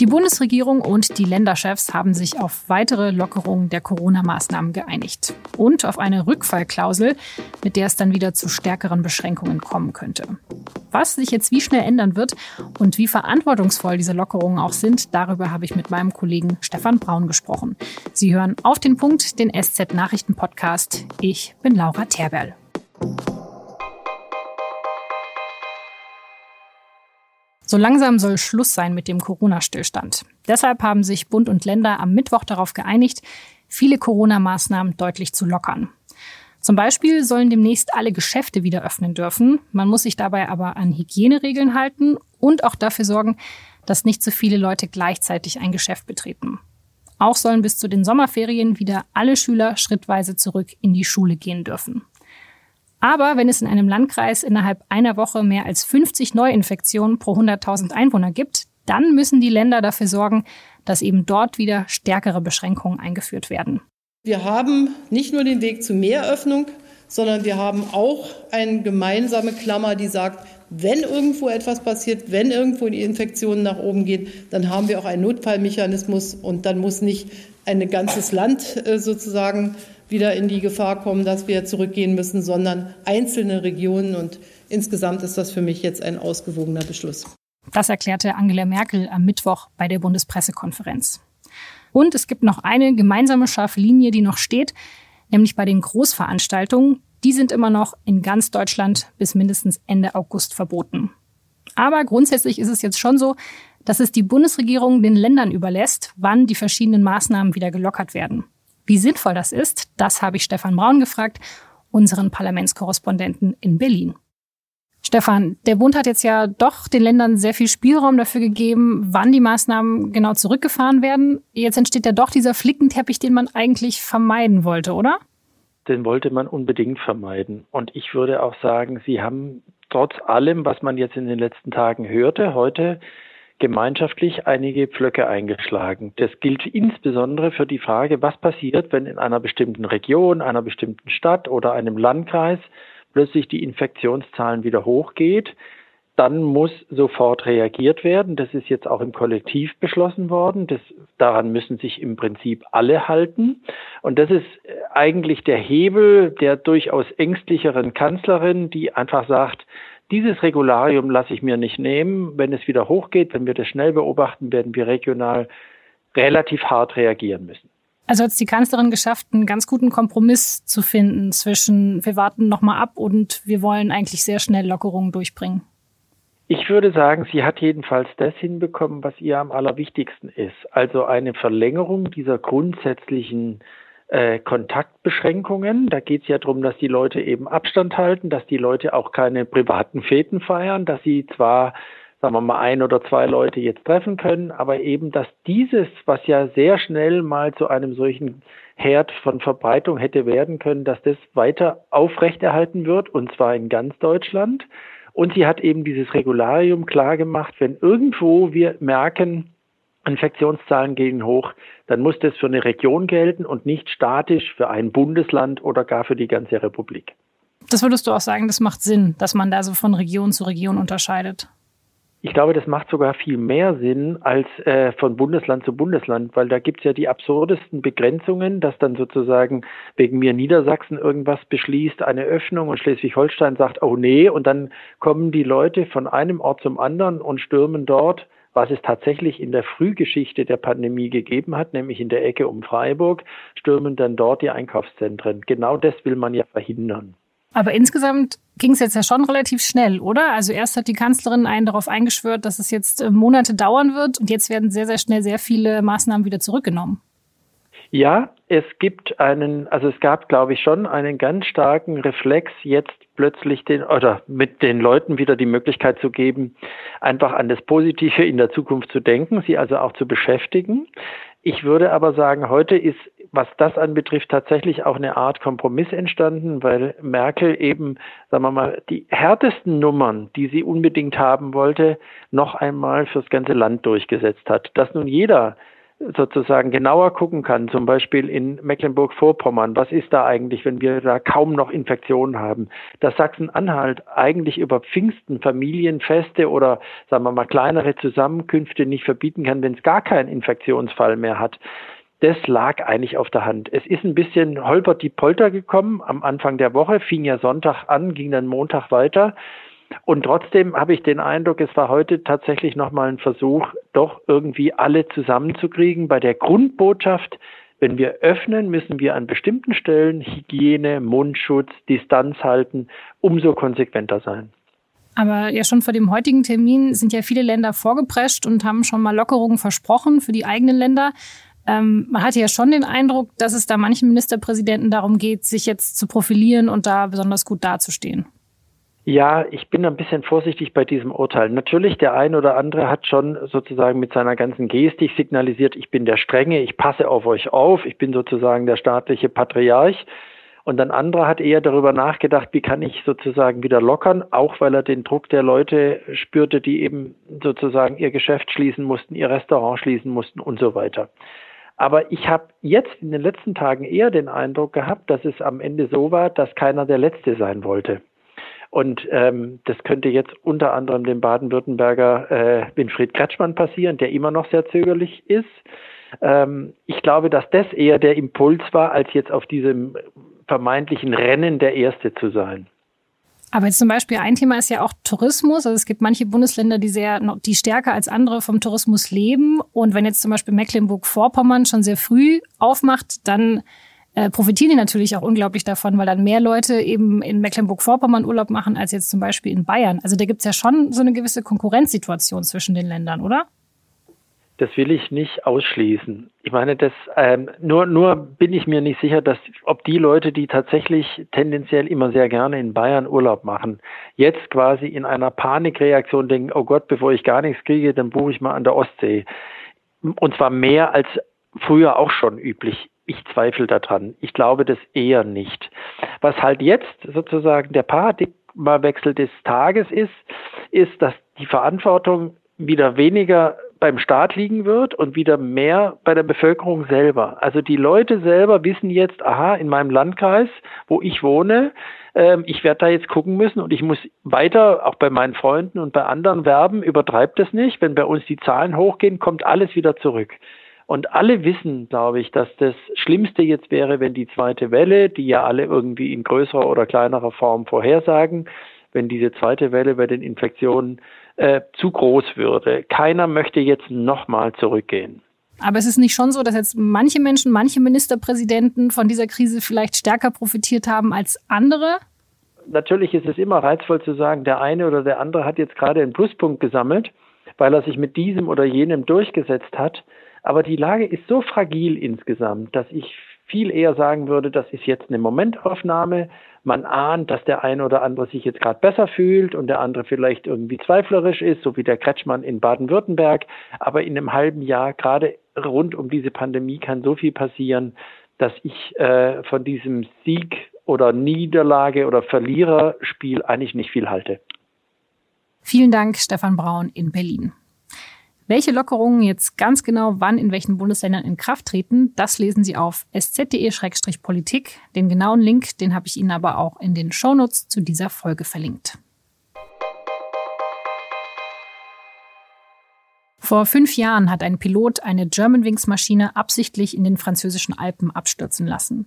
Die Bundesregierung und die Länderchefs haben sich auf weitere Lockerungen der Corona-Maßnahmen geeinigt und auf eine Rückfallklausel, mit der es dann wieder zu stärkeren Beschränkungen kommen könnte. Was sich jetzt wie schnell ändern wird und wie verantwortungsvoll diese Lockerungen auch sind, darüber habe ich mit meinem Kollegen Stefan Braun gesprochen. Sie hören auf den Punkt den SZ Nachrichten Podcast. Ich bin Laura Terberl. So langsam soll Schluss sein mit dem Corona-Stillstand. Deshalb haben sich Bund und Länder am Mittwoch darauf geeinigt, viele Corona-Maßnahmen deutlich zu lockern. Zum Beispiel sollen demnächst alle Geschäfte wieder öffnen dürfen. Man muss sich dabei aber an Hygieneregeln halten und auch dafür sorgen, dass nicht zu viele Leute gleichzeitig ein Geschäft betreten. Auch sollen bis zu den Sommerferien wieder alle Schüler schrittweise zurück in die Schule gehen dürfen. Aber wenn es in einem Landkreis innerhalb einer Woche mehr als 50 Neuinfektionen pro 100.000 Einwohner gibt, dann müssen die Länder dafür sorgen, dass eben dort wieder stärkere Beschränkungen eingeführt werden. Wir haben nicht nur den Weg zu mehr Öffnung, sondern wir haben auch eine gemeinsame Klammer, die sagt, wenn irgendwo etwas passiert, wenn irgendwo die Infektionen nach oben gehen, dann haben wir auch einen Notfallmechanismus und dann muss nicht ein ganzes Land äh, sozusagen wieder in die Gefahr kommen, dass wir zurückgehen müssen, sondern einzelne Regionen. Und insgesamt ist das für mich jetzt ein ausgewogener Beschluss. Das erklärte Angela Merkel am Mittwoch bei der Bundespressekonferenz. Und es gibt noch eine gemeinsame scharfe Linie, die noch steht, nämlich bei den Großveranstaltungen. Die sind immer noch in ganz Deutschland bis mindestens Ende August verboten. Aber grundsätzlich ist es jetzt schon so, dass es die Bundesregierung den Ländern überlässt, wann die verschiedenen Maßnahmen wieder gelockert werden. Wie sinnvoll das ist, das habe ich Stefan Braun gefragt, unseren Parlamentskorrespondenten in Berlin. Stefan, der Bund hat jetzt ja doch den Ländern sehr viel Spielraum dafür gegeben, wann die Maßnahmen genau zurückgefahren werden. Jetzt entsteht ja doch dieser Flickenteppich, den man eigentlich vermeiden wollte, oder? Den wollte man unbedingt vermeiden. Und ich würde auch sagen, Sie haben trotz allem, was man jetzt in den letzten Tagen hörte, heute gemeinschaftlich einige Pflöcke eingeschlagen. Das gilt insbesondere für die Frage, was passiert, wenn in einer bestimmten Region, einer bestimmten Stadt oder einem Landkreis plötzlich die Infektionszahlen wieder hochgeht. Dann muss sofort reagiert werden. Das ist jetzt auch im Kollektiv beschlossen worden. Das, daran müssen sich im Prinzip alle halten. Und das ist eigentlich der Hebel der durchaus ängstlicheren Kanzlerin, die einfach sagt, dieses Regularium lasse ich mir nicht nehmen. Wenn es wieder hochgeht, wenn wir das schnell beobachten, werden wir regional relativ hart reagieren müssen. Also hat es die Kanzlerin geschafft, einen ganz guten Kompromiss zu finden zwischen wir warten nochmal ab und wir wollen eigentlich sehr schnell Lockerungen durchbringen. Ich würde sagen, sie hat jedenfalls das hinbekommen, was ihr am allerwichtigsten ist. Also eine Verlängerung dieser grundsätzlichen äh, Kontaktbeschränkungen. Da geht es ja darum, dass die Leute eben Abstand halten, dass die Leute auch keine privaten Feten feiern, dass sie zwar, sagen wir mal, ein oder zwei Leute jetzt treffen können, aber eben, dass dieses, was ja sehr schnell mal zu einem solchen Herd von Verbreitung hätte werden können, dass das weiter aufrechterhalten wird, und zwar in ganz Deutschland. Und sie hat eben dieses Regularium klar gemacht, wenn irgendwo wir merken, Infektionszahlen gehen hoch, dann muss das für eine Region gelten und nicht statisch für ein Bundesland oder gar für die ganze Republik. Das würdest du auch sagen, das macht Sinn, dass man da so von Region zu Region unterscheidet. Ich glaube, das macht sogar viel mehr Sinn als äh, von Bundesland zu Bundesland, weil da gibt es ja die absurdesten Begrenzungen, dass dann sozusagen wegen mir Niedersachsen irgendwas beschließt, eine Öffnung und Schleswig-Holstein sagt, oh nee, und dann kommen die Leute von einem Ort zum anderen und stürmen dort was es tatsächlich in der Frühgeschichte der Pandemie gegeben hat, nämlich in der Ecke um Freiburg, stürmen dann dort die Einkaufszentren. Genau das will man ja verhindern. Aber insgesamt ging es jetzt ja schon relativ schnell, oder? Also erst hat die Kanzlerin einen darauf eingeschwört, dass es jetzt äh, Monate dauern wird und jetzt werden sehr, sehr schnell sehr viele Maßnahmen wieder zurückgenommen. Ja, es gibt einen, also es gab, glaube ich, schon einen ganz starken Reflex, jetzt plötzlich den oder mit den Leuten wieder die Möglichkeit zu geben, einfach an das Positive in der Zukunft zu denken, sie also auch zu beschäftigen. Ich würde aber sagen, heute ist, was das anbetrifft, tatsächlich auch eine Art Kompromiss entstanden, weil Merkel eben, sagen wir mal, die härtesten Nummern, die sie unbedingt haben wollte, noch einmal fürs ganze Land durchgesetzt hat. Dass nun jeder sozusagen genauer gucken kann, zum Beispiel in Mecklenburg-Vorpommern, was ist da eigentlich, wenn wir da kaum noch Infektionen haben, dass Sachsen-Anhalt eigentlich über Pfingsten Familienfeste oder sagen wir mal kleinere Zusammenkünfte nicht verbieten kann, wenn es gar keinen Infektionsfall mehr hat. Das lag eigentlich auf der Hand. Es ist ein bisschen holpert die Polter gekommen am Anfang der Woche, fing ja Sonntag an, ging dann Montag weiter. Und trotzdem habe ich den Eindruck, es war heute tatsächlich nochmal ein Versuch, doch irgendwie alle zusammenzukriegen bei der Grundbotschaft, wenn wir öffnen, müssen wir an bestimmten Stellen Hygiene, Mundschutz, Distanz halten, umso konsequenter sein. Aber ja, schon vor dem heutigen Termin sind ja viele Länder vorgeprescht und haben schon mal Lockerungen versprochen für die eigenen Länder. Ähm, man hatte ja schon den Eindruck, dass es da manchen Ministerpräsidenten darum geht, sich jetzt zu profilieren und da besonders gut dazustehen. Ja, ich bin ein bisschen vorsichtig bei diesem Urteil. Natürlich, der ein oder andere hat schon sozusagen mit seiner ganzen Gestik signalisiert, ich bin der Strenge, ich passe auf euch auf, ich bin sozusagen der staatliche Patriarch. Und ein anderer hat eher darüber nachgedacht, wie kann ich sozusagen wieder lockern, auch weil er den Druck der Leute spürte, die eben sozusagen ihr Geschäft schließen mussten, ihr Restaurant schließen mussten und so weiter. Aber ich habe jetzt in den letzten Tagen eher den Eindruck gehabt, dass es am Ende so war, dass keiner der Letzte sein wollte. Und ähm, das könnte jetzt unter anderem dem Baden-Württemberger äh, Winfried Kretschmann passieren, der immer noch sehr zögerlich ist. Ähm, ich glaube, dass das eher der Impuls war, als jetzt auf diesem vermeintlichen Rennen der Erste zu sein. Aber jetzt zum Beispiel ein Thema ist ja auch Tourismus. Also es gibt manche Bundesländer, die sehr, die stärker als andere vom Tourismus leben. Und wenn jetzt zum Beispiel Mecklenburg-Vorpommern schon sehr früh aufmacht, dann äh, profitieren die natürlich auch unglaublich davon, weil dann mehr Leute eben in Mecklenburg-Vorpommern Urlaub machen als jetzt zum Beispiel in Bayern. Also da gibt's ja schon so eine gewisse Konkurrenzsituation zwischen den Ländern, oder? Das will ich nicht ausschließen. Ich meine, das ähm, nur nur bin ich mir nicht sicher, dass ob die Leute, die tatsächlich tendenziell immer sehr gerne in Bayern Urlaub machen, jetzt quasi in einer Panikreaktion denken: Oh Gott, bevor ich gar nichts kriege, dann buche ich mal an der Ostsee. Und zwar mehr als früher auch schon üblich. Ich zweifle daran. Ich glaube das eher nicht. Was halt jetzt sozusagen der Paradigmawechsel des Tages ist, ist, dass die Verantwortung wieder weniger beim Staat liegen wird und wieder mehr bei der Bevölkerung selber. Also die Leute selber wissen jetzt, aha, in meinem Landkreis, wo ich wohne, ähm, ich werde da jetzt gucken müssen und ich muss weiter, auch bei meinen Freunden und bei anderen werben, übertreibt es nicht. Wenn bei uns die Zahlen hochgehen, kommt alles wieder zurück. Und alle wissen, glaube ich, dass das Schlimmste jetzt wäre, wenn die zweite Welle, die ja alle irgendwie in größerer oder kleinerer Form vorhersagen, wenn diese zweite Welle bei den Infektionen äh, zu groß würde. Keiner möchte jetzt nochmal zurückgehen. Aber es ist nicht schon so, dass jetzt manche Menschen, manche Ministerpräsidenten von dieser Krise vielleicht stärker profitiert haben als andere? Natürlich ist es immer reizvoll zu sagen, der eine oder der andere hat jetzt gerade einen Pluspunkt gesammelt, weil er sich mit diesem oder jenem durchgesetzt hat. Aber die Lage ist so fragil insgesamt, dass ich viel eher sagen würde, das ist jetzt eine Momentaufnahme. Man ahnt, dass der eine oder andere sich jetzt gerade besser fühlt und der andere vielleicht irgendwie zweiflerisch ist, so wie der Kretschmann in Baden-Württemberg. Aber in einem halben Jahr, gerade rund um diese Pandemie, kann so viel passieren, dass ich äh, von diesem Sieg oder Niederlage oder Verliererspiel eigentlich nicht viel halte. Vielen Dank, Stefan Braun in Berlin. Welche jetzt ganz genau wann in welchen Bundesländern in Kraft treten, das lesen Sie auf sz.de-politik. Den genauen Link, den habe ich Ihnen aber auch in den Shownotes zu dieser Folge verlinkt. Vor fünf Jahren hat ein Pilot eine Germanwings-Maschine absichtlich in den französischen Alpen abstürzen lassen.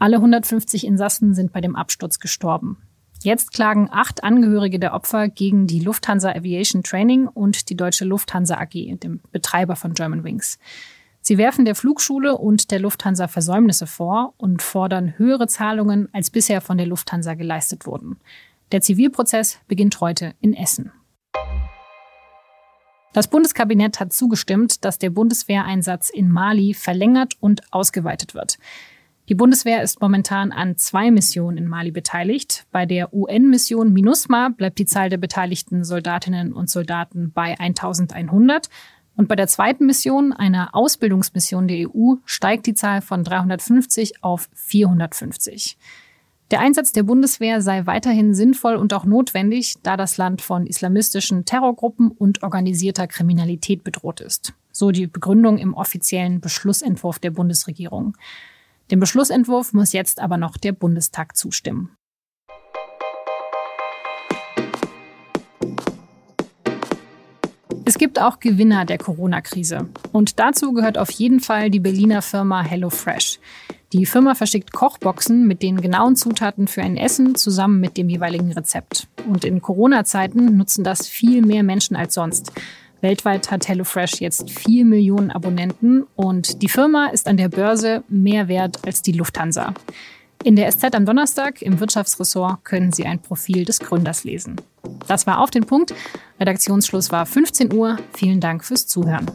Alle 150 Insassen sind bei dem Absturz gestorben. Jetzt klagen acht Angehörige der Opfer gegen die Lufthansa Aviation Training und die Deutsche Lufthansa AG, dem Betreiber von Germanwings. Sie werfen der Flugschule und der Lufthansa Versäumnisse vor und fordern höhere Zahlungen, als bisher von der Lufthansa geleistet wurden. Der Zivilprozess beginnt heute in Essen. Das Bundeskabinett hat zugestimmt, dass der Bundeswehreinsatz in Mali verlängert und ausgeweitet wird. Die Bundeswehr ist momentan an zwei Missionen in Mali beteiligt. Bei der UN-Mission MINUSMA bleibt die Zahl der beteiligten Soldatinnen und Soldaten bei 1100. Und bei der zweiten Mission, einer Ausbildungsmission der EU, steigt die Zahl von 350 auf 450. Der Einsatz der Bundeswehr sei weiterhin sinnvoll und auch notwendig, da das Land von islamistischen Terrorgruppen und organisierter Kriminalität bedroht ist. So die Begründung im offiziellen Beschlussentwurf der Bundesregierung. Dem Beschlussentwurf muss jetzt aber noch der Bundestag zustimmen. Es gibt auch Gewinner der Corona-Krise. Und dazu gehört auf jeden Fall die Berliner Firma HelloFresh. Die Firma verschickt Kochboxen mit den genauen Zutaten für ein Essen zusammen mit dem jeweiligen Rezept. Und in Corona-Zeiten nutzen das viel mehr Menschen als sonst. Weltweit hat HelloFresh jetzt 4 Millionen Abonnenten und die Firma ist an der Börse mehr wert als die Lufthansa. In der SZ am Donnerstag im Wirtschaftsressort können Sie ein Profil des Gründers lesen. Das war auf den Punkt. Redaktionsschluss war 15 Uhr. Vielen Dank fürs Zuhören.